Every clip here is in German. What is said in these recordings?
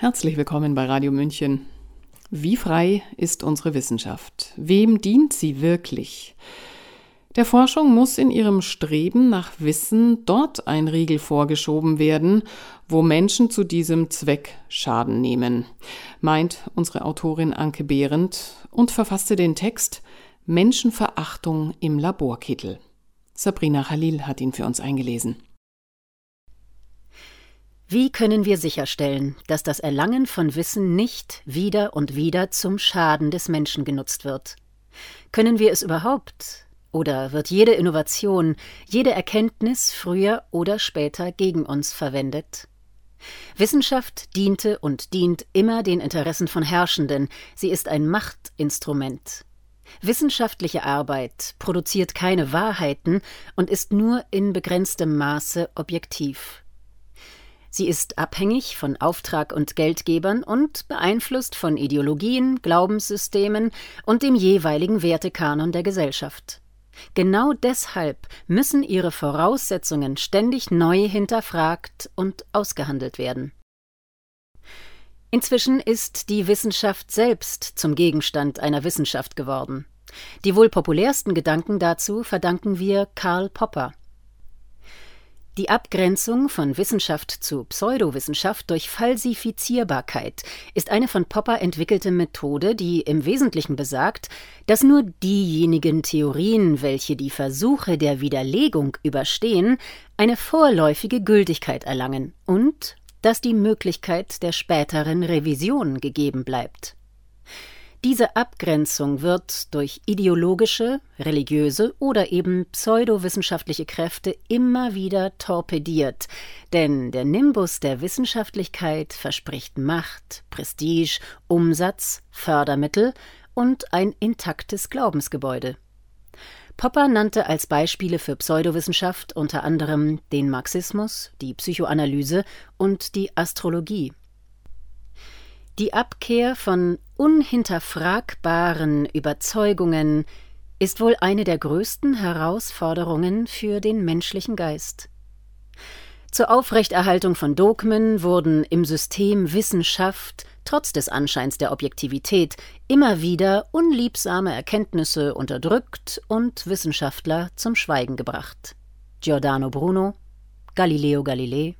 Herzlich willkommen bei Radio München. Wie frei ist unsere Wissenschaft? Wem dient sie wirklich? Der Forschung muss in ihrem Streben nach Wissen dort ein Riegel vorgeschoben werden, wo Menschen zu diesem Zweck Schaden nehmen, meint unsere Autorin Anke Behrendt und verfasste den Text Menschenverachtung im Laborkittel. Sabrina Khalil hat ihn für uns eingelesen. Wie können wir sicherstellen, dass das Erlangen von Wissen nicht wieder und wieder zum Schaden des Menschen genutzt wird? Können wir es überhaupt? Oder wird jede Innovation, jede Erkenntnis früher oder später gegen uns verwendet? Wissenschaft diente und dient immer den Interessen von Herrschenden, sie ist ein Machtinstrument. Wissenschaftliche Arbeit produziert keine Wahrheiten und ist nur in begrenztem Maße objektiv. Sie ist abhängig von Auftrag und Geldgebern und beeinflusst von Ideologien, Glaubenssystemen und dem jeweiligen Wertekanon der Gesellschaft. Genau deshalb müssen ihre Voraussetzungen ständig neu hinterfragt und ausgehandelt werden. Inzwischen ist die Wissenschaft selbst zum Gegenstand einer Wissenschaft geworden. Die wohl populärsten Gedanken dazu verdanken wir Karl Popper. Die Abgrenzung von Wissenschaft zu Pseudowissenschaft durch Falsifizierbarkeit ist eine von Popper entwickelte Methode, die im Wesentlichen besagt, dass nur diejenigen Theorien, welche die Versuche der Widerlegung überstehen, eine vorläufige Gültigkeit erlangen und dass die Möglichkeit der späteren Revision gegeben bleibt. Diese Abgrenzung wird durch ideologische, religiöse oder eben pseudowissenschaftliche Kräfte immer wieder torpediert, denn der Nimbus der Wissenschaftlichkeit verspricht Macht, Prestige, Umsatz, Fördermittel und ein intaktes Glaubensgebäude. Popper nannte als Beispiele für Pseudowissenschaft unter anderem den Marxismus, die Psychoanalyse und die Astrologie. Die Abkehr von unhinterfragbaren Überzeugungen ist wohl eine der größten Herausforderungen für den menschlichen Geist. Zur Aufrechterhaltung von Dogmen wurden im System Wissenschaft trotz des Anscheins der Objektivität immer wieder unliebsame Erkenntnisse unterdrückt und Wissenschaftler zum Schweigen gebracht. Giordano Bruno, Galileo Galilei,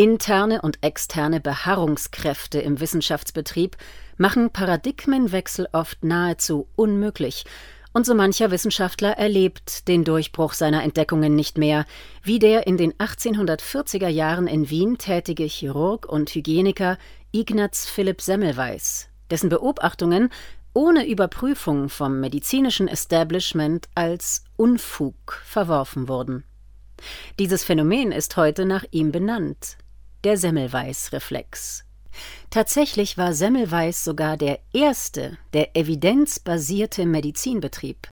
Interne und externe Beharrungskräfte im Wissenschaftsbetrieb machen Paradigmenwechsel oft nahezu unmöglich, und so mancher Wissenschaftler erlebt den Durchbruch seiner Entdeckungen nicht mehr, wie der in den 1840er Jahren in Wien tätige Chirurg und Hygieniker Ignaz Philipp Semmelweis, dessen Beobachtungen ohne Überprüfung vom medizinischen Establishment als Unfug verworfen wurden. Dieses Phänomen ist heute nach ihm benannt der Semmelweis-Reflex. Tatsächlich war Semmelweis sogar der erste, der evidenzbasierte Medizinbetrieb.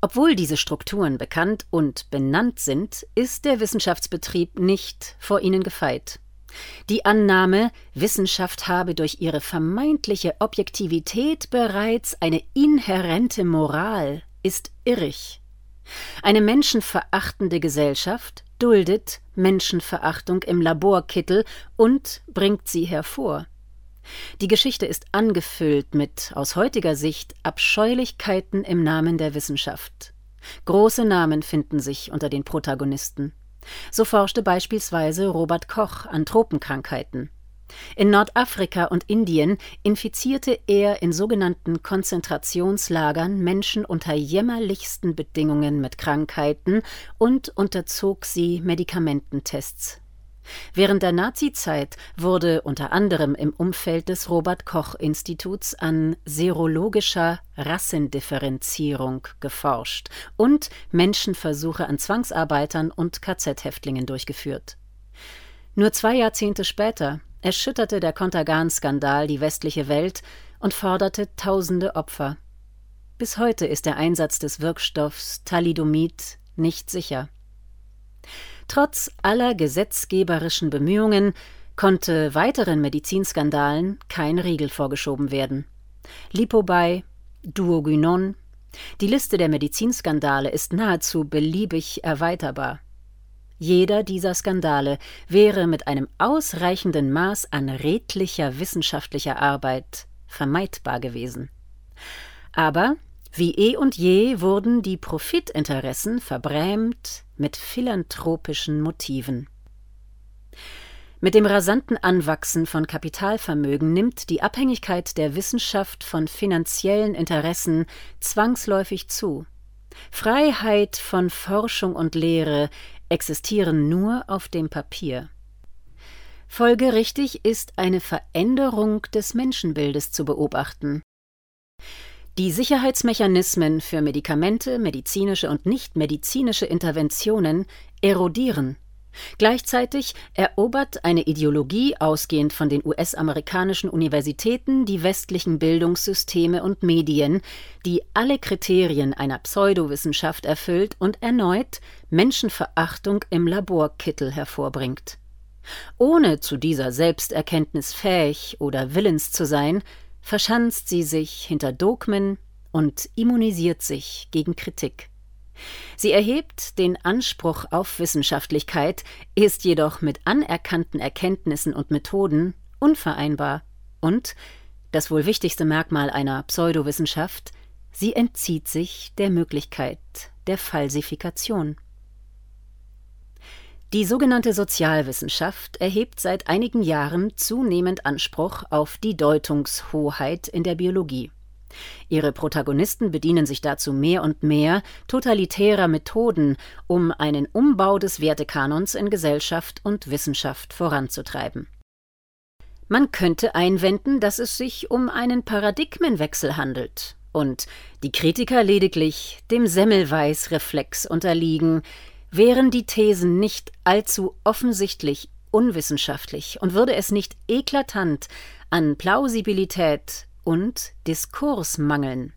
Obwohl diese Strukturen bekannt und benannt sind, ist der Wissenschaftsbetrieb nicht vor ihnen gefeit. Die Annahme, Wissenschaft habe durch ihre vermeintliche Objektivität bereits eine inhärente Moral, ist irrig. Eine menschenverachtende Gesellschaft duldet Menschenverachtung im Laborkittel und bringt sie hervor. Die Geschichte ist angefüllt mit aus heutiger Sicht Abscheulichkeiten im Namen der Wissenschaft. Große Namen finden sich unter den Protagonisten. So forschte beispielsweise Robert Koch an Tropenkrankheiten. In Nordafrika und Indien infizierte er in sogenannten Konzentrationslagern Menschen unter jämmerlichsten Bedingungen mit Krankheiten und unterzog sie Medikamententests. Während der Nazizeit wurde unter anderem im Umfeld des Robert Koch Instituts an serologischer Rassendifferenzierung geforscht und Menschenversuche an Zwangsarbeitern und KZ-Häftlingen durchgeführt. Nur zwei Jahrzehnte später erschütterte der Kontergan-Skandal die westliche Welt und forderte tausende Opfer. Bis heute ist der Einsatz des Wirkstoffs Thalidomid nicht sicher. Trotz aller gesetzgeberischen Bemühungen konnte weiteren Medizinskandalen kein Riegel vorgeschoben werden. Lipobay, Duogynon, die Liste der Medizinskandale ist nahezu beliebig erweiterbar. Jeder dieser Skandale wäre mit einem ausreichenden Maß an redlicher wissenschaftlicher Arbeit vermeidbar gewesen. Aber wie eh und je wurden die Profitinteressen verbrämt mit philanthropischen Motiven. Mit dem rasanten Anwachsen von Kapitalvermögen nimmt die Abhängigkeit der Wissenschaft von finanziellen Interessen zwangsläufig zu. Freiheit von Forschung und Lehre existieren nur auf dem Papier. Folgerichtig ist eine Veränderung des Menschenbildes zu beobachten. Die Sicherheitsmechanismen für Medikamente, medizinische und nichtmedizinische Interventionen erodieren Gleichzeitig erobert eine Ideologie ausgehend von den US-amerikanischen Universitäten die westlichen Bildungssysteme und Medien, die alle Kriterien einer Pseudowissenschaft erfüllt und erneut Menschenverachtung im Laborkittel hervorbringt. Ohne zu dieser Selbsterkenntnis fähig oder willens zu sein, verschanzt sie sich hinter Dogmen und immunisiert sich gegen Kritik. Sie erhebt den Anspruch auf Wissenschaftlichkeit, ist jedoch mit anerkannten Erkenntnissen und Methoden unvereinbar und, das wohl wichtigste Merkmal einer Pseudowissenschaft, sie entzieht sich der Möglichkeit der Falsifikation. Die sogenannte Sozialwissenschaft erhebt seit einigen Jahren zunehmend Anspruch auf die Deutungshoheit in der Biologie. Ihre Protagonisten bedienen sich dazu mehr und mehr totalitärer Methoden, um einen Umbau des Wertekanons in Gesellschaft und Wissenschaft voranzutreiben. Man könnte einwenden, dass es sich um einen Paradigmenwechsel handelt und die Kritiker lediglich dem Semmelweis-Reflex unterliegen, wären die Thesen nicht allzu offensichtlich unwissenschaftlich und würde es nicht eklatant an Plausibilität und Diskursmangeln.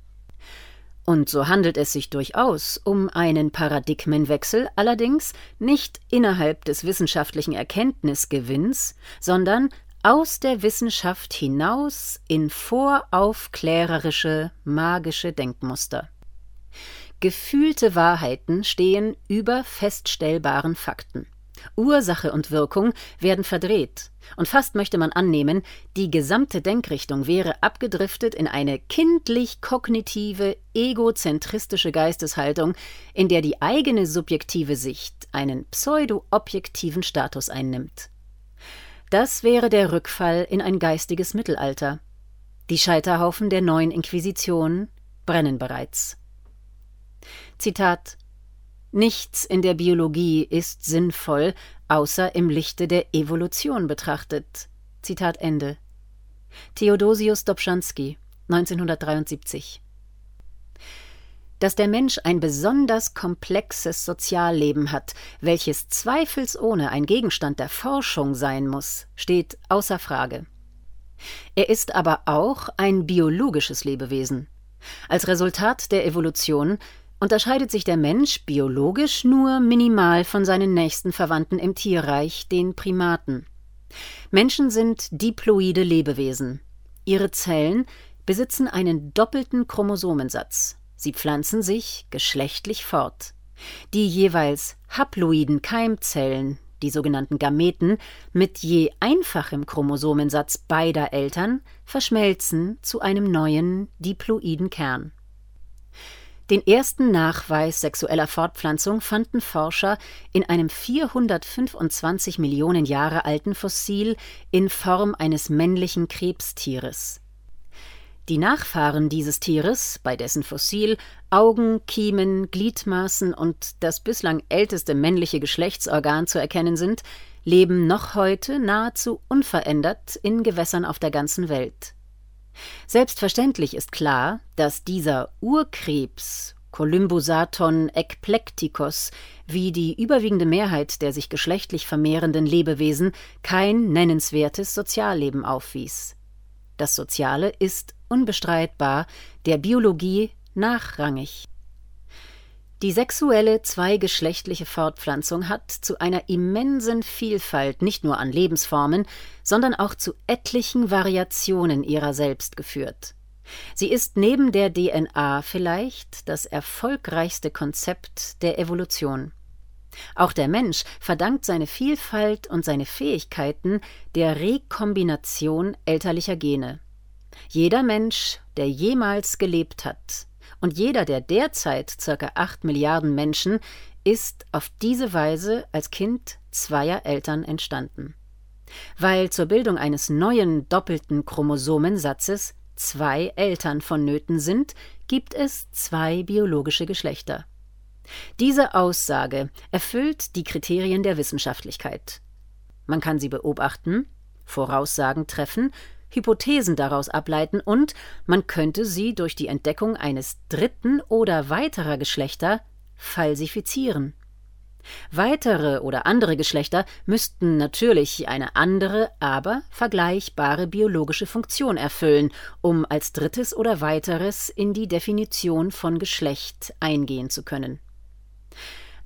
Und so handelt es sich durchaus um einen Paradigmenwechsel, allerdings nicht innerhalb des wissenschaftlichen Erkenntnisgewinns, sondern aus der Wissenschaft hinaus in voraufklärerische, magische Denkmuster. Gefühlte Wahrheiten stehen über feststellbaren Fakten. Ursache und Wirkung werden verdreht, und fast möchte man annehmen, die gesamte Denkrichtung wäre abgedriftet in eine kindlich kognitive, egozentristische Geisteshaltung, in der die eigene subjektive Sicht einen pseudo-objektiven Status einnimmt. Das wäre der Rückfall in ein geistiges Mittelalter. Die Scheiterhaufen der neuen Inquisition brennen bereits. Zitat Nichts in der Biologie ist sinnvoll, außer im Lichte der Evolution betrachtet. Zitat Ende. Theodosius Dobzhansky, 1973. Dass der Mensch ein besonders komplexes Sozialleben hat, welches zweifelsohne ein Gegenstand der Forschung sein muss, steht außer Frage. Er ist aber auch ein biologisches Lebewesen. Als Resultat der Evolution unterscheidet sich der Mensch biologisch nur minimal von seinen nächsten Verwandten im Tierreich, den Primaten. Menschen sind diploide Lebewesen. Ihre Zellen besitzen einen doppelten Chromosomensatz. Sie pflanzen sich geschlechtlich fort. Die jeweils haploiden Keimzellen, die sogenannten Gameten, mit je einfachem Chromosomensatz beider Eltern verschmelzen zu einem neuen diploiden Kern. Den ersten Nachweis sexueller Fortpflanzung fanden Forscher in einem 425 Millionen Jahre alten Fossil in Form eines männlichen Krebstieres. Die Nachfahren dieses Tieres, bei dessen Fossil Augen, Kiemen, Gliedmaßen und das bislang älteste männliche Geschlechtsorgan zu erkennen sind, leben noch heute nahezu unverändert in Gewässern auf der ganzen Welt. Selbstverständlich ist klar, dass dieser Urkrebs Colymbosaton ekplektikos wie die überwiegende Mehrheit der sich geschlechtlich vermehrenden Lebewesen kein nennenswertes Sozialleben aufwies. Das Soziale ist unbestreitbar der Biologie nachrangig. Die sexuelle zweigeschlechtliche Fortpflanzung hat zu einer immensen Vielfalt nicht nur an Lebensformen, sondern auch zu etlichen Variationen ihrer selbst geführt. Sie ist neben der DNA vielleicht das erfolgreichste Konzept der Evolution. Auch der Mensch verdankt seine Vielfalt und seine Fähigkeiten der Rekombination elterlicher Gene. Jeder Mensch, der jemals gelebt hat, und jeder der derzeit ca. 8 Milliarden Menschen, ist auf diese Weise als Kind zweier Eltern entstanden. Weil zur Bildung eines neuen doppelten Chromosomensatzes zwei Eltern vonnöten sind, gibt es zwei biologische Geschlechter. Diese Aussage erfüllt die Kriterien der Wissenschaftlichkeit. Man kann sie beobachten, Voraussagen treffen, Hypothesen daraus ableiten und man könnte sie durch die Entdeckung eines dritten oder weiterer Geschlechter falsifizieren. Weitere oder andere Geschlechter müssten natürlich eine andere, aber vergleichbare biologische Funktion erfüllen, um als drittes oder weiteres in die Definition von Geschlecht eingehen zu können.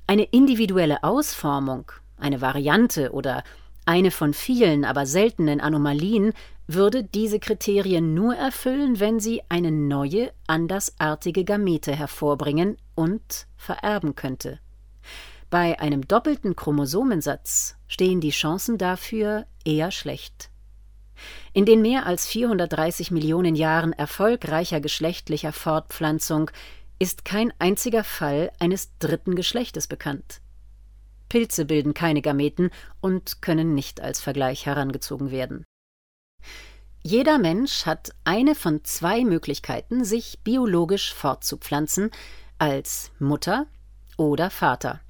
Eine individuelle Ausformung, eine Variante oder eine von vielen, aber seltenen Anomalien würde diese Kriterien nur erfüllen, wenn sie eine neue, andersartige Gamete hervorbringen und vererben könnte. Bei einem doppelten Chromosomensatz stehen die Chancen dafür eher schlecht. In den mehr als 430 Millionen Jahren erfolgreicher geschlechtlicher Fortpflanzung ist kein einziger Fall eines dritten Geschlechtes bekannt. Pilze bilden keine Gameten und können nicht als Vergleich herangezogen werden. Jeder Mensch hat eine von zwei Möglichkeiten, sich biologisch fortzupflanzen, als Mutter oder Vater.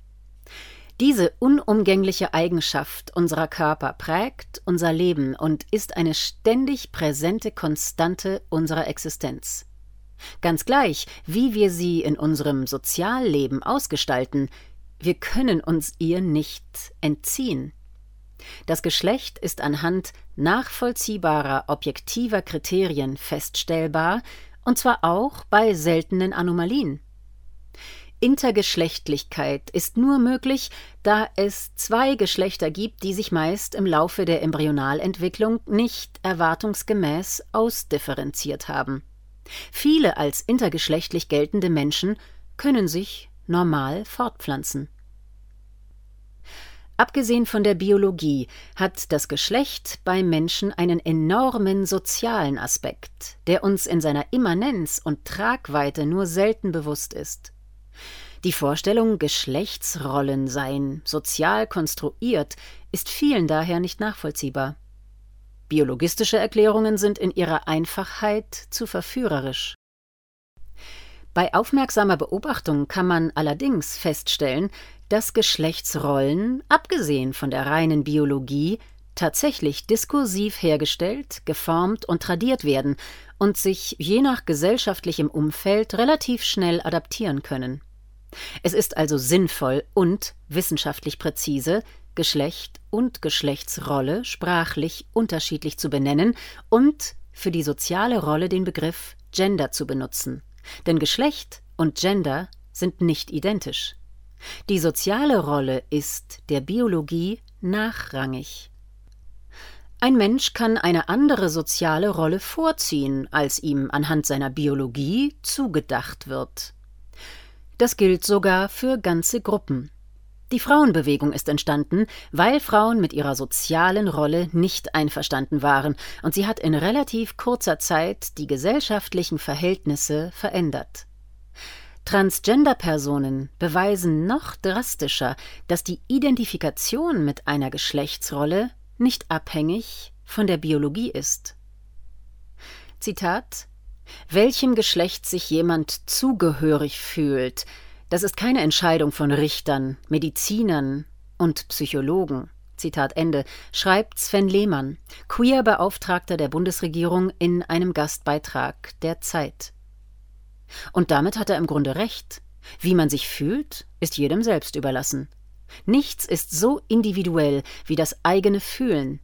Diese unumgängliche Eigenschaft unserer Körper prägt unser Leben und ist eine ständig präsente Konstante unserer Existenz. Ganz gleich, wie wir sie in unserem Sozialleben ausgestalten, wir können uns ihr nicht entziehen. Das Geschlecht ist anhand nachvollziehbarer objektiver Kriterien feststellbar, und zwar auch bei seltenen Anomalien. Intergeschlechtlichkeit ist nur möglich, da es zwei Geschlechter gibt, die sich meist im Laufe der Embryonalentwicklung nicht erwartungsgemäß ausdifferenziert haben. Viele als intergeschlechtlich geltende Menschen können sich normal fortpflanzen. Abgesehen von der Biologie hat das Geschlecht beim Menschen einen enormen sozialen Aspekt, der uns in seiner Immanenz und Tragweite nur selten bewusst ist. Die Vorstellung, Geschlechtsrollen seien sozial konstruiert, ist vielen daher nicht nachvollziehbar. Biologistische Erklärungen sind in ihrer Einfachheit zu verführerisch. Bei aufmerksamer Beobachtung kann man allerdings feststellen, dass Geschlechtsrollen, abgesehen von der reinen Biologie, tatsächlich diskursiv hergestellt, geformt und tradiert werden und sich je nach gesellschaftlichem Umfeld relativ schnell adaptieren können. Es ist also sinnvoll und wissenschaftlich präzise, Geschlecht und Geschlechtsrolle sprachlich unterschiedlich zu benennen und für die soziale Rolle den Begriff Gender zu benutzen. Denn Geschlecht und Gender sind nicht identisch. Die soziale Rolle ist der Biologie nachrangig. Ein Mensch kann eine andere soziale Rolle vorziehen, als ihm anhand seiner Biologie zugedacht wird. Das gilt sogar für ganze Gruppen. Die Frauenbewegung ist entstanden, weil Frauen mit ihrer sozialen Rolle nicht einverstanden waren, und sie hat in relativ kurzer Zeit die gesellschaftlichen Verhältnisse verändert. Transgender-Personen beweisen noch drastischer, dass die Identifikation mit einer Geschlechtsrolle nicht abhängig von der Biologie ist. Zitat welchem Geschlecht sich jemand zugehörig fühlt, das ist keine Entscheidung von Richtern, Medizinern und Psychologen. Zitat Ende, schreibt Sven Lehmann, Queer-Beauftragter der Bundesregierung in einem Gastbeitrag der Zeit. Und damit hat er im Grunde recht. Wie man sich fühlt, ist jedem selbst überlassen. Nichts ist so individuell wie das eigene Fühlen,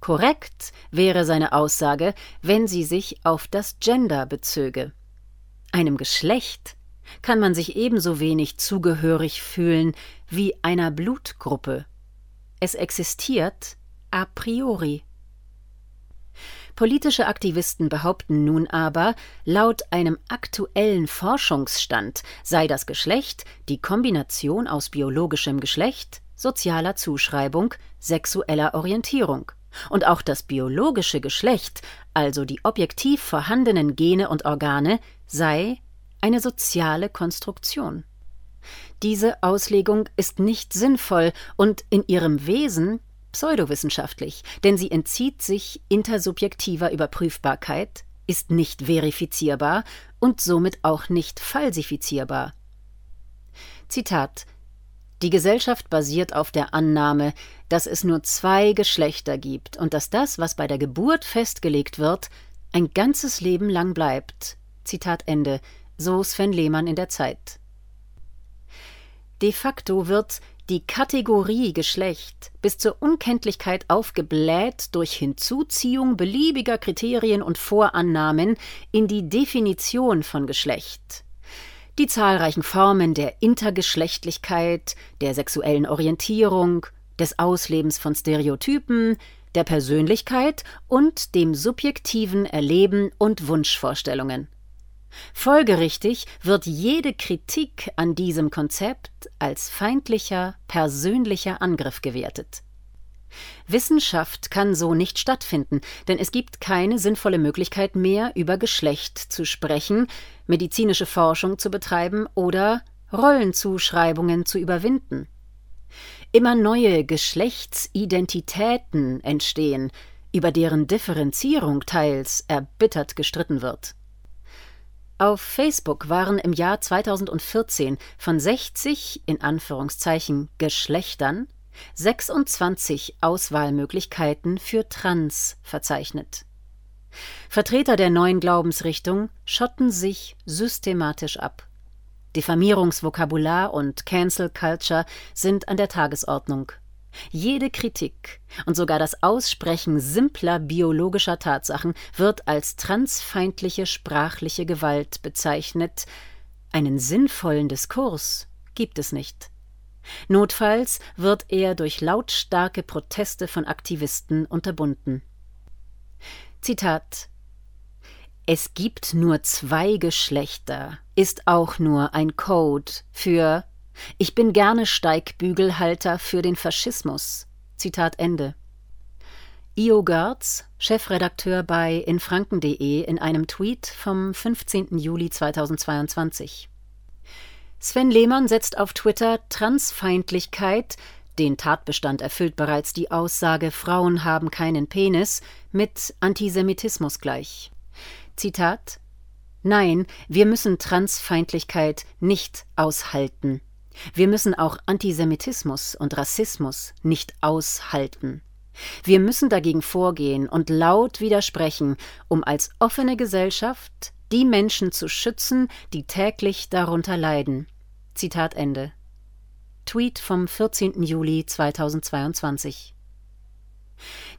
Korrekt wäre seine Aussage, wenn sie sich auf das Gender bezöge. Einem Geschlecht kann man sich ebenso wenig zugehörig fühlen wie einer Blutgruppe. Es existiert a priori. Politische Aktivisten behaupten nun aber, laut einem aktuellen Forschungsstand sei das Geschlecht die Kombination aus biologischem Geschlecht, sozialer Zuschreibung, sexueller Orientierung. Und auch das biologische Geschlecht, also die objektiv vorhandenen Gene und Organe, sei eine soziale Konstruktion. Diese Auslegung ist nicht sinnvoll und in ihrem Wesen pseudowissenschaftlich, denn sie entzieht sich intersubjektiver Überprüfbarkeit, ist nicht verifizierbar und somit auch nicht falsifizierbar. Zitat Die Gesellschaft basiert auf der Annahme, dass es nur zwei Geschlechter gibt und dass das, was bei der Geburt festgelegt wird, ein ganzes Leben lang bleibt. Zitat Ende, so Sven Lehmann in der Zeit. De facto wird die Kategorie Geschlecht bis zur Unkenntlichkeit aufgebläht durch Hinzuziehung beliebiger Kriterien und Vorannahmen in die Definition von Geschlecht. Die zahlreichen Formen der Intergeschlechtlichkeit, der sexuellen Orientierung, des Auslebens von Stereotypen, der Persönlichkeit und dem subjektiven Erleben und Wunschvorstellungen. Folgerichtig wird jede Kritik an diesem Konzept als feindlicher, persönlicher Angriff gewertet. Wissenschaft kann so nicht stattfinden, denn es gibt keine sinnvolle Möglichkeit mehr, über Geschlecht zu sprechen, medizinische Forschung zu betreiben oder Rollenzuschreibungen zu überwinden. Immer neue Geschlechtsidentitäten entstehen, über deren Differenzierung teils erbittert gestritten wird. Auf Facebook waren im Jahr 2014 von 60 in Anführungszeichen Geschlechtern 26 Auswahlmöglichkeiten für Trans verzeichnet. Vertreter der neuen Glaubensrichtung schotten sich systematisch ab. Diffamierungsvokabular und Cancel Culture sind an der Tagesordnung. Jede Kritik und sogar das Aussprechen simpler biologischer Tatsachen wird als transfeindliche sprachliche Gewalt bezeichnet. Einen sinnvollen Diskurs gibt es nicht. Notfalls wird er durch lautstarke Proteste von Aktivisten unterbunden. Zitat Es gibt nur zwei Geschlechter ist auch nur ein Code für ich bin gerne Steigbügelhalter für den Faschismus. Zitat Ende. Io Görz, Chefredakteur bei infranken.de, in einem Tweet vom 15. Juli 2022. Sven Lehmann setzt auf Twitter Transfeindlichkeit, den Tatbestand erfüllt bereits die Aussage Frauen haben keinen Penis, mit Antisemitismus gleich. Zitat Nein, wir müssen Transfeindlichkeit nicht aushalten. Wir müssen auch Antisemitismus und Rassismus nicht aushalten. Wir müssen dagegen vorgehen und laut widersprechen, um als offene Gesellschaft die Menschen zu schützen, die täglich darunter leiden. Zitat Ende. Tweet vom 14. Juli 2022.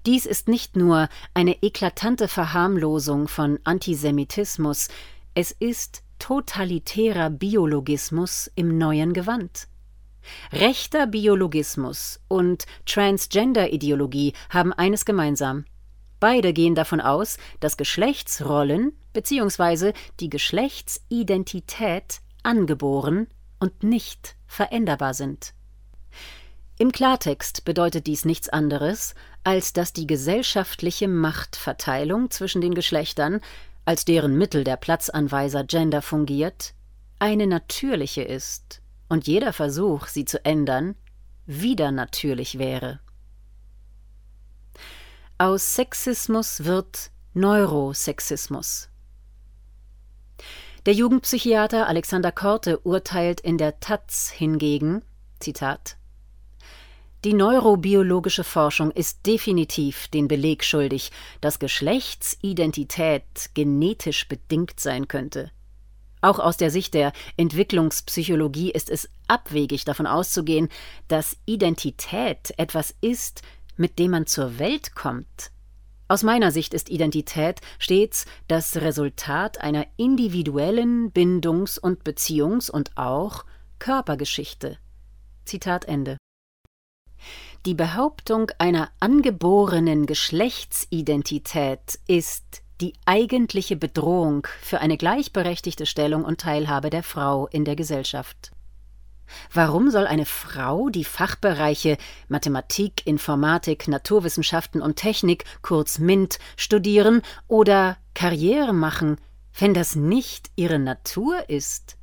Dies ist nicht nur eine eklatante Verharmlosung von Antisemitismus, es ist totalitärer Biologismus im neuen Gewand. Rechter Biologismus und Transgender-Ideologie haben eines gemeinsam. Beide gehen davon aus, dass Geschlechtsrollen bzw. die Geschlechtsidentität angeboren und nicht veränderbar sind. Im Klartext bedeutet dies nichts anderes, als dass die gesellschaftliche Machtverteilung zwischen den Geschlechtern als deren Mittel der Platzanweiser Gender fungiert, eine natürliche ist und jeder Versuch, sie zu ändern, wieder natürlich wäre. Aus Sexismus wird Neurosexismus. Der Jugendpsychiater Alexander Korte urteilt in der Taz hingegen, Zitat, die neurobiologische Forschung ist definitiv den Beleg schuldig, dass Geschlechtsidentität genetisch bedingt sein könnte. Auch aus der Sicht der Entwicklungspsychologie ist es abwegig davon auszugehen, dass Identität etwas ist, mit dem man zur Welt kommt. Aus meiner Sicht ist Identität stets das Resultat einer individuellen Bindungs- und Beziehungs- und auch Körpergeschichte. Zitat Ende. Die Behauptung einer angeborenen Geschlechtsidentität ist die eigentliche Bedrohung für eine gleichberechtigte Stellung und Teilhabe der Frau in der Gesellschaft. Warum soll eine Frau die Fachbereiche Mathematik, Informatik, Naturwissenschaften und Technik, kurz MINT, studieren oder Karriere machen, wenn das nicht ihre Natur ist?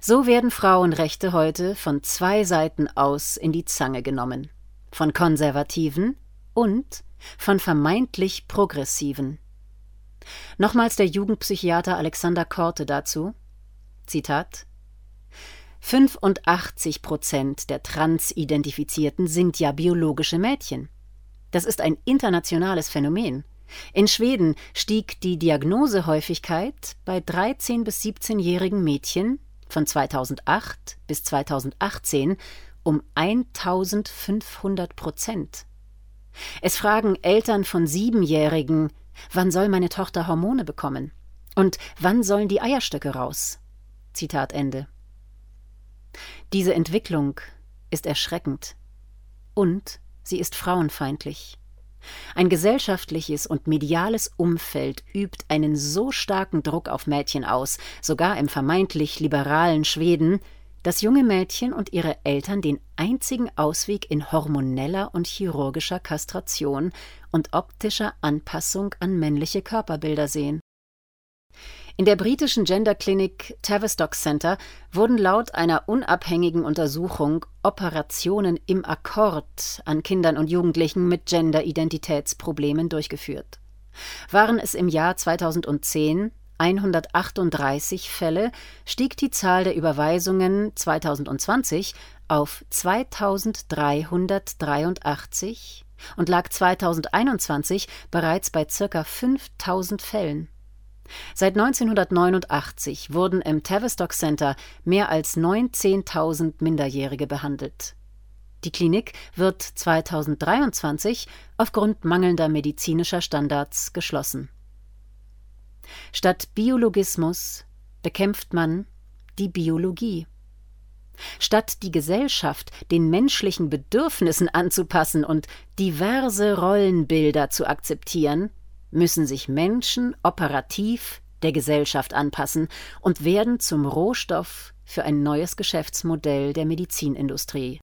So werden Frauenrechte heute von zwei Seiten aus in die Zange genommen, von Konservativen und von vermeintlich Progressiven. Nochmals der Jugendpsychiater Alexander Korte dazu Zitat 85 Prozent der Transidentifizierten sind ja biologische Mädchen. Das ist ein internationales Phänomen. In Schweden stieg die Diagnosehäufigkeit bei 13- bis 17-jährigen Mädchen von 2008 bis 2018 um 1500 Prozent. Es fragen Eltern von Siebenjährigen, wann soll meine Tochter Hormone bekommen? Und wann sollen die Eierstöcke raus? Zitat Ende. Diese Entwicklung ist erschreckend und sie ist frauenfeindlich. Ein gesellschaftliches und mediales Umfeld übt einen so starken Druck auf Mädchen aus, sogar im vermeintlich liberalen Schweden, dass junge Mädchen und ihre Eltern den einzigen Ausweg in hormoneller und chirurgischer Kastration und optischer Anpassung an männliche Körperbilder sehen. In der britischen Genderklinik Tavistock Center wurden laut einer unabhängigen Untersuchung Operationen im Akkord an Kindern und Jugendlichen mit Gender-Identitätsproblemen durchgeführt. Waren es im Jahr 2010 138 Fälle, stieg die Zahl der Überweisungen 2020 auf 2383 und lag 2021 bereits bei ca. 5000 Fällen. Seit 1989 wurden im Tavistock Center mehr als 19.000 Minderjährige behandelt. Die Klinik wird 2023 aufgrund mangelnder medizinischer Standards geschlossen. Statt Biologismus bekämpft man die Biologie. Statt die Gesellschaft den menschlichen Bedürfnissen anzupassen und diverse Rollenbilder zu akzeptieren, müssen sich Menschen operativ der Gesellschaft anpassen und werden zum Rohstoff für ein neues Geschäftsmodell der Medizinindustrie.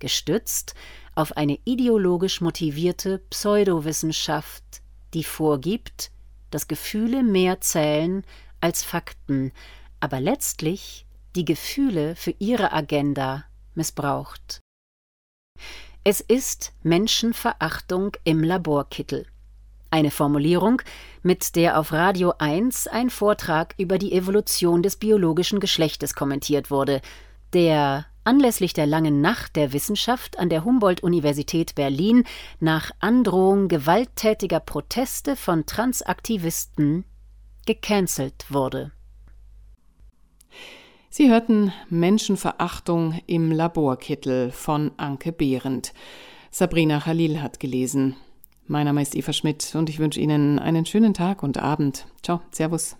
Gestützt auf eine ideologisch motivierte Pseudowissenschaft, die vorgibt, dass Gefühle mehr zählen als Fakten, aber letztlich die Gefühle für ihre Agenda missbraucht. Es ist Menschenverachtung im Laborkittel. Eine Formulierung, mit der auf Radio 1 ein Vortrag über die Evolution des biologischen Geschlechtes kommentiert wurde, der anlässlich der langen Nacht der Wissenschaft an der Humboldt-Universität Berlin nach Androhung gewalttätiger Proteste von Transaktivisten gecancelt wurde. Sie hörten Menschenverachtung im Laborkittel von Anke Behrendt. Sabrina Khalil hat gelesen. Mein Name ist Eva Schmidt und ich wünsche Ihnen einen schönen Tag und Abend. Ciao, Servus.